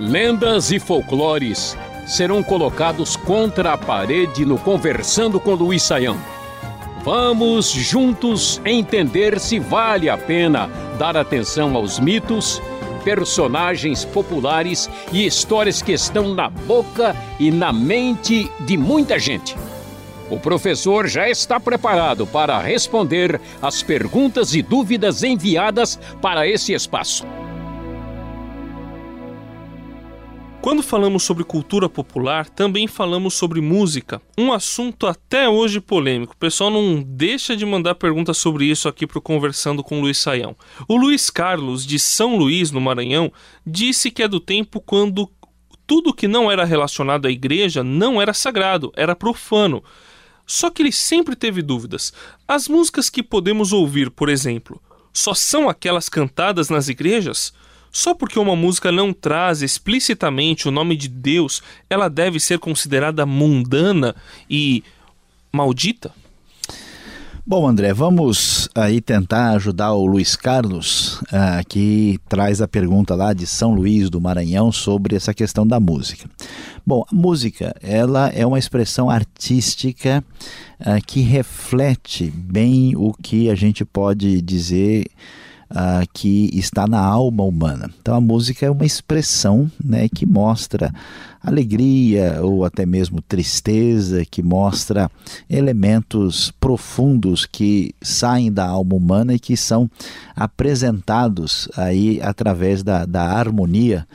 Lendas e folclores serão colocados contra a parede no Conversando com Luiz Saião. Vamos juntos entender se vale a pena dar atenção aos mitos, personagens populares e histórias que estão na boca e na mente de muita gente. O professor já está preparado para responder as perguntas e dúvidas enviadas para esse espaço. Quando falamos sobre cultura popular, também falamos sobre música, um assunto até hoje polêmico. O pessoal não deixa de mandar perguntas sobre isso aqui para o Conversando com Luiz Saião. O Luiz Carlos, de São Luís, no Maranhão, disse que é do tempo quando tudo que não era relacionado à igreja não era sagrado, era profano. Só que ele sempre teve dúvidas. As músicas que podemos ouvir, por exemplo, só são aquelas cantadas nas igrejas? Só porque uma música não traz explicitamente o nome de Deus, ela deve ser considerada mundana e maldita? Bom, André, vamos aí tentar ajudar o Luiz Carlos, uh, que traz a pergunta lá de São Luís do Maranhão sobre essa questão da música. Bom, a música, ela é uma expressão artística uh, que reflete bem o que a gente pode dizer uh, que está na alma humana. Então a música é uma expressão né, que mostra alegria ou até mesmo tristeza, que mostra elementos profundos que saem da alma humana e que são apresentados aí através da, da harmonia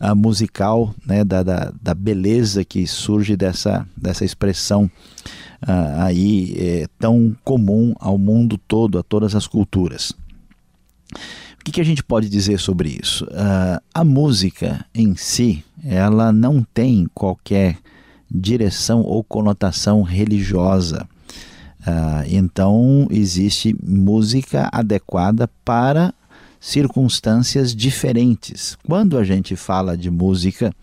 uh, musical, né, da, da, da, beleza que surge dessa, dessa expressão uh, aí é, tão comum ao mundo todo, a todas as culturas. O que, que a gente pode dizer sobre isso? Uh, a música em si, ela não tem qualquer direção ou conotação religiosa. Uh, então, existe música adequada para circunstâncias diferentes. Quando a gente fala de música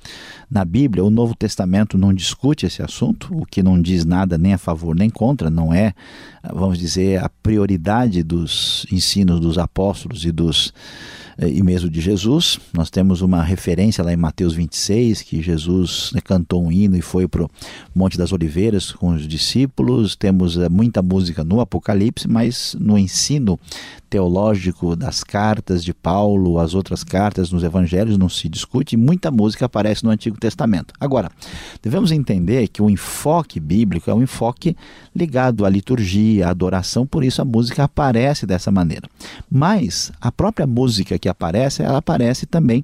na Bíblia, o Novo Testamento não discute esse assunto, o que não diz nada nem a favor nem contra, não é, vamos dizer, a prioridade dos ensinos dos apóstolos e dos eh, e mesmo de Jesus. Nós temos uma referência lá em Mateus 26, que Jesus né, cantou um hino e foi para o Monte das Oliveiras com os discípulos. Temos eh, muita música no Apocalipse, mas no ensino teológico das cartas de Paulo, as outras cartas nos evangelhos não se discute, muita música aparece no Antigo Testamento. Agora, devemos entender que o enfoque bíblico é um enfoque ligado à liturgia, à adoração, por isso a música aparece dessa maneira. Mas a própria música que aparece, ela aparece também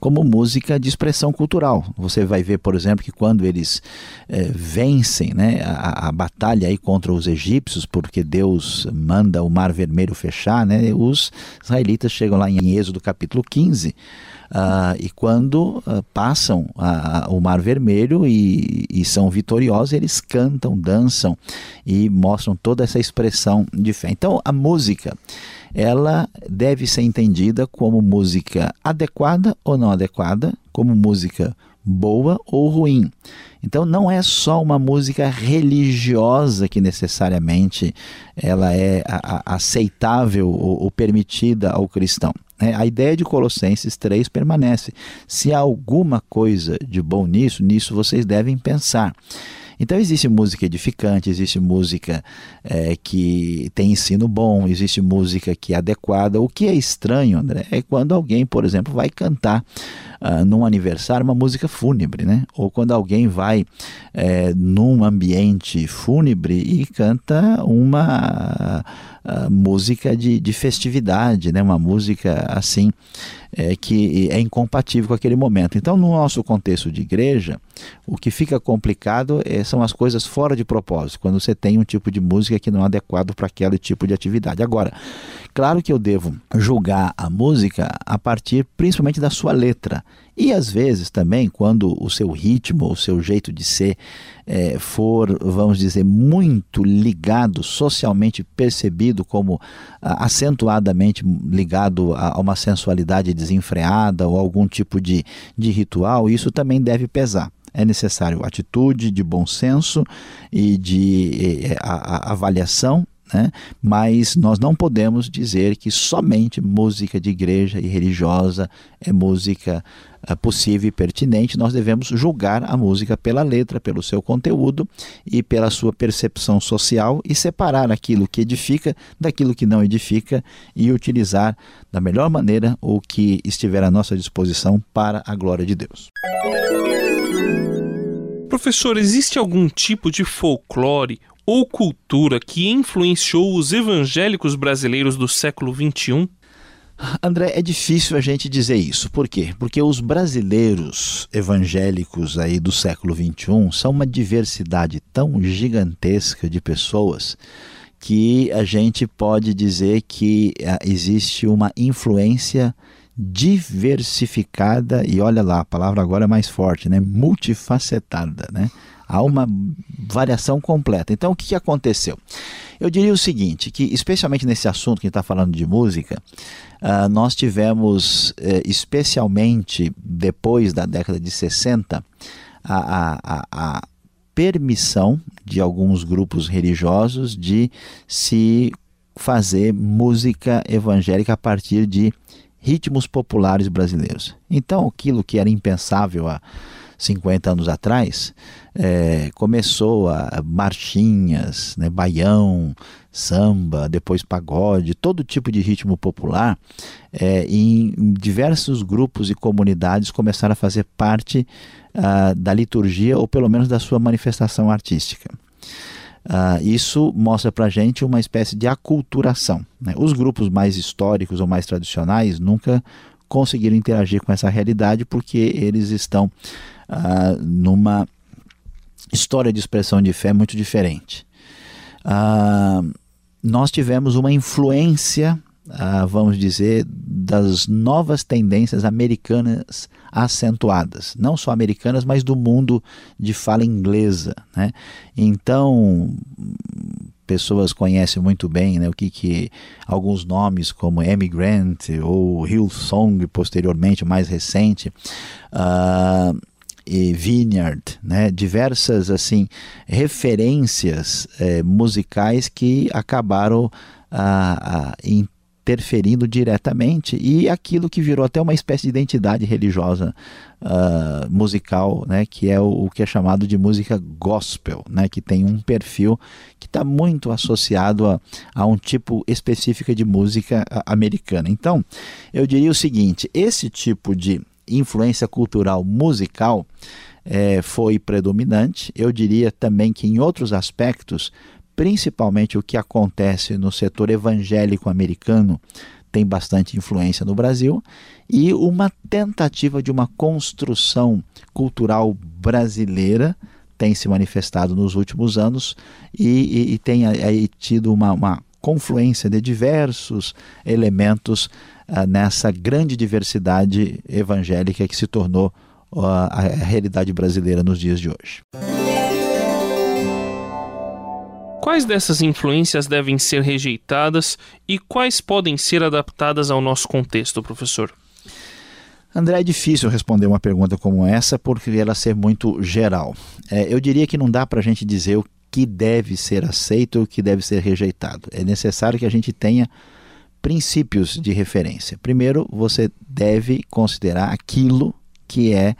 como música de expressão cultural. Você vai ver, por exemplo, que quando eles é, vencem né, a, a, batalha aí contra os egípcios, porque Deus manda o Mar Vermelho fechar, né, os israelitas chegam lá em Êxodo capítulo 15. Uh, ah, e quando uh, passam o Mar Vermelho e, e, são vitoriosos, eles cantam, dançam e mostram toda essa expressão de fé. Então, a música ela deve ser entendida como música adequada ou não adequada, como música boa ou ruim. Então não é só uma música religiosa que necessariamente ela é aceitável ou, permitida ao cristão. É, a ideia de Colossenses 3 permanece. Se há alguma coisa de bom nisso, nisso vocês devem pensar. Então existe música edificante, existe música é, que tem ensino bom, existe música que é adequada. O que é estranho, André, é quando alguém, por exemplo, vai cantar uh, num aniversário uma música fúnebre, né? Ou quando alguém vai é, num ambiente fúnebre e canta uma uh, música de, de festividade, né? Uma música assim é, que é incompatível com aquele momento. Então, no nosso contexto de igreja, o que fica complicado é, são as coisas fora de propósito, quando você tem um tipo de música que não é adequado para aquele tipo de atividade. Agora, claro que eu devo julgar a música a partir principalmente da sua letra. E às vezes também, quando o seu ritmo, o seu jeito de ser é, for, vamos dizer, muito ligado, socialmente percebido como acentuadamente ligado a, a, uma sensualidade desenfreada ou algum tipo de, de ritual, isso também deve pesar. É necessário atitude de bom senso e de a, a avaliação né? mas nós não podemos dizer que somente música de igreja e religiosa é música uh, possível e pertinente. Nós devemos julgar a música pela letra, pelo seu conteúdo e pela sua percepção social e separar aquilo que edifica daquilo que não edifica e utilizar da melhor maneira o que estiver à nossa disposição para a glória de Deus. Professor, existe algum tipo de folclore ou cultura que influenciou os evangélicos brasileiros do século XXI? André, é difícil a gente dizer isso. Por quê? Porque os brasileiros evangélicos aí do século XXI são uma diversidade tão gigantesca de pessoas que a gente pode dizer que eh, existe uma influência diversificada e olha lá, a palavra agora é mais forte, né? Multifacetada, né? Há uma variação completa. Então, o que, aconteceu? Eu diria o seguinte, que especialmente nesse assunto que está falando de música, uh, nós tivemos, uh, especialmente depois da década de 60, a, a, a permissão de alguns grupos religiosos de se fazer música evangélica a partir de ritmos populares brasileiros. Então, aquilo que era impensável há 50 anos atrás, é, começou a marchinhas, né, baião, samba, depois pagode, todo tipo de ritmo popular, é, em diversos grupos e comunidades começaram a fazer parte uh, da liturgia ou pelo menos da sua manifestação artística. Uh, isso mostra para gente uma espécie de aculturação. Né? Os grupos mais históricos ou mais tradicionais nunca conseguiram interagir com essa realidade porque eles estão uh, numa história de expressão de fé muito diferente. Uh, nós tivemos uma influência, vamos dizer, das novas tendências americanas acentuadas, não só americanas, mas do mundo de fala inglesa. Né? Então, pessoas conhecem muito bem né, o que, que alguns nomes como Emigrant ou Hillsong, posteriormente, mais recente, uh, Vineyard, né, diversas assim referências eh, musicais que acabaram ah, ah, interferindo diretamente e aquilo que virou até uma espécie de identidade religiosa uh, musical, né, que é o, o, que é chamado de música gospel, né, que tem um perfil que está muito associado a, a, um tipo específico de música americana. Então, eu diria o seguinte: esse tipo de influência cultural musical é, foi predominante. Eu diria também que em outros aspectos principalmente o que acontece no setor evangélico americano tem bastante influência no Brasil e uma tentativa de uma construção cultural brasileira tem se manifestado nos últimos anos e, e, e tem aí tido uma, uma, confluência de diversos elementos uh, nessa grande diversidade evangélica que se tornou uh, a realidade brasileira nos dias de hoje. Quais dessas influências devem ser rejeitadas e quais podem ser adaptadas ao nosso contexto, professor? André, é difícil responder uma pergunta como essa porque ela ser muito geral. É, eu diria que não dá para a gente dizer o que deve ser aceito e o que deve ser rejeitado. É necessário que a gente tenha princípios de referência. Primeiro, você deve considerar aquilo que é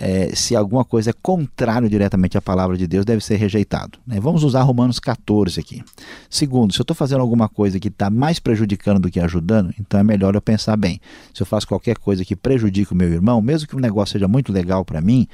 é, se alguma coisa é contrário diretamente à palavra de Deus, deve ser rejeitado. Né? Vamos usar Romanos 14 aqui. Segundo, se eu estou fazendo alguma coisa que está mais prejudicando do que ajudando, então é melhor eu pensar bem. Se eu faço qualquer coisa que prejudique o meu irmão, mesmo que o negócio seja muito legal para mim,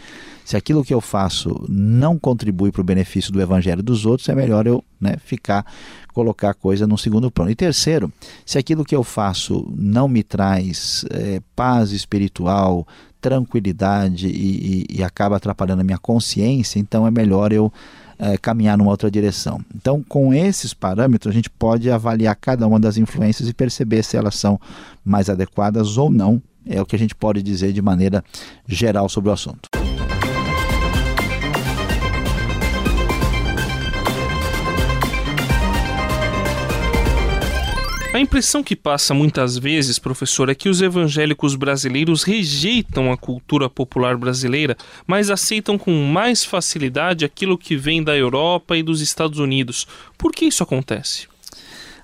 se aquilo que eu faço não contribui para o benefício do evangelho dos outros, é melhor eu né, ficar, colocar a coisa no segundo plano. E terceiro, se aquilo que eu faço não me traz é, paz espiritual, tranquilidade e, e, e, acaba atrapalhando a minha consciência, então é melhor eu é, caminhar numa outra direção. Então, com esses parâmetros, a gente pode avaliar cada uma das influências e perceber se elas são mais adequadas ou não. É o que a gente pode dizer de maneira geral sobre o assunto. A impressão que passa muitas vezes, professor, é que os evangélicos brasileiros rejeitam a cultura popular brasileira, mas aceitam com mais facilidade aquilo que vem da Europa e dos Estados Unidos. Por que isso acontece?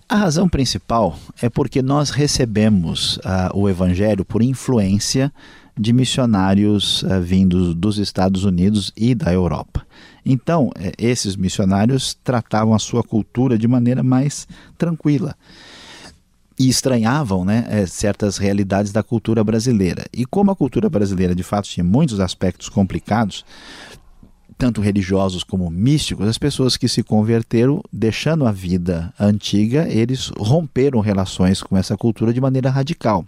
A razão principal é porque nós recebemos uh, o Evangelho por influência de missionários uh, vindos dos Estados Unidos e da Europa. Então, eh, esses missionários tratavam a sua cultura de maneira mais tranquila e estranhavam né, eh, certas realidades da cultura brasileira. E como a cultura brasileira de fato tinha muitos aspectos complicados, tanto religiosos como místicos, as pessoas que se converteram, deixando a vida antiga, eles romperam relações com essa cultura de maneira radical.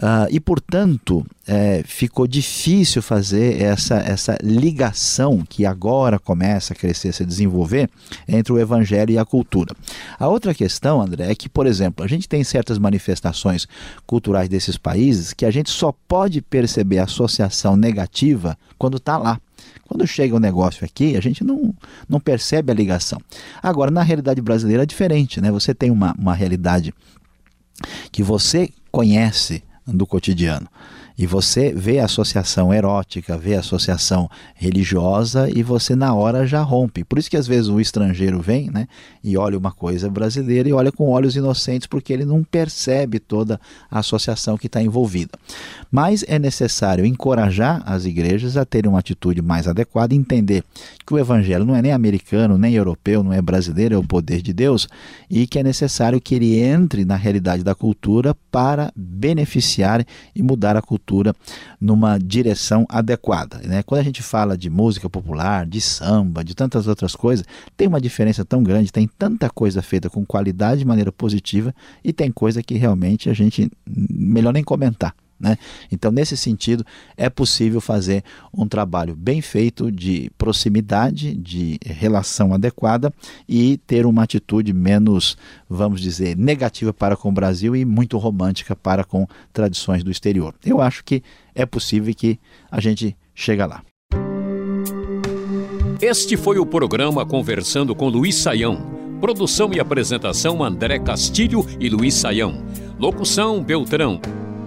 Uh, e, portanto, é, ficou difícil fazer essa, essa ligação que agora começa a crescer, a se desenvolver entre o evangelho e a cultura. A outra questão, André, é que, por exemplo, a gente tem certas manifestações culturais desses países que a gente só pode perceber a associação negativa quando está lá. Quando chega o um negócio aqui, a gente não, não percebe a ligação. Agora, na realidade brasileira é diferente, né? Você tem uma, uma realidade que você conhece do cotidiano. E você vê a associação erótica, vê a associação religiosa e você na hora já rompe. Por isso que às vezes o estrangeiro vem né, e olha uma coisa brasileira e olha com olhos inocentes porque ele não percebe toda a associação que está envolvida. Mas é necessário encorajar as igrejas a terem uma atitude mais adequada entender que o evangelho não é nem americano, nem europeu, não é brasileiro, é o poder de Deus e que é necessário que ele entre na realidade da cultura para beneficiar e mudar a cultura cultura numa direção adequada. Né? Quando a gente fala de música popular, de samba, de tantas outras coisas, tem uma diferença tão grande, tem tanta coisa feita com qualidade de maneira positiva e tem coisa que realmente a gente melhor nem comentar. Né? Então, nesse sentido, é possível fazer um trabalho bem feito de proximidade, de relação adequada e ter uma atitude menos, vamos dizer, negativa para com o Brasil e muito romântica para com tradições do exterior. Eu acho que é possível que a gente chega lá. Este foi o programa Conversando com Luiz Saião. Produção e apresentação André Castilho e Luiz Saião. Locução Beltrão.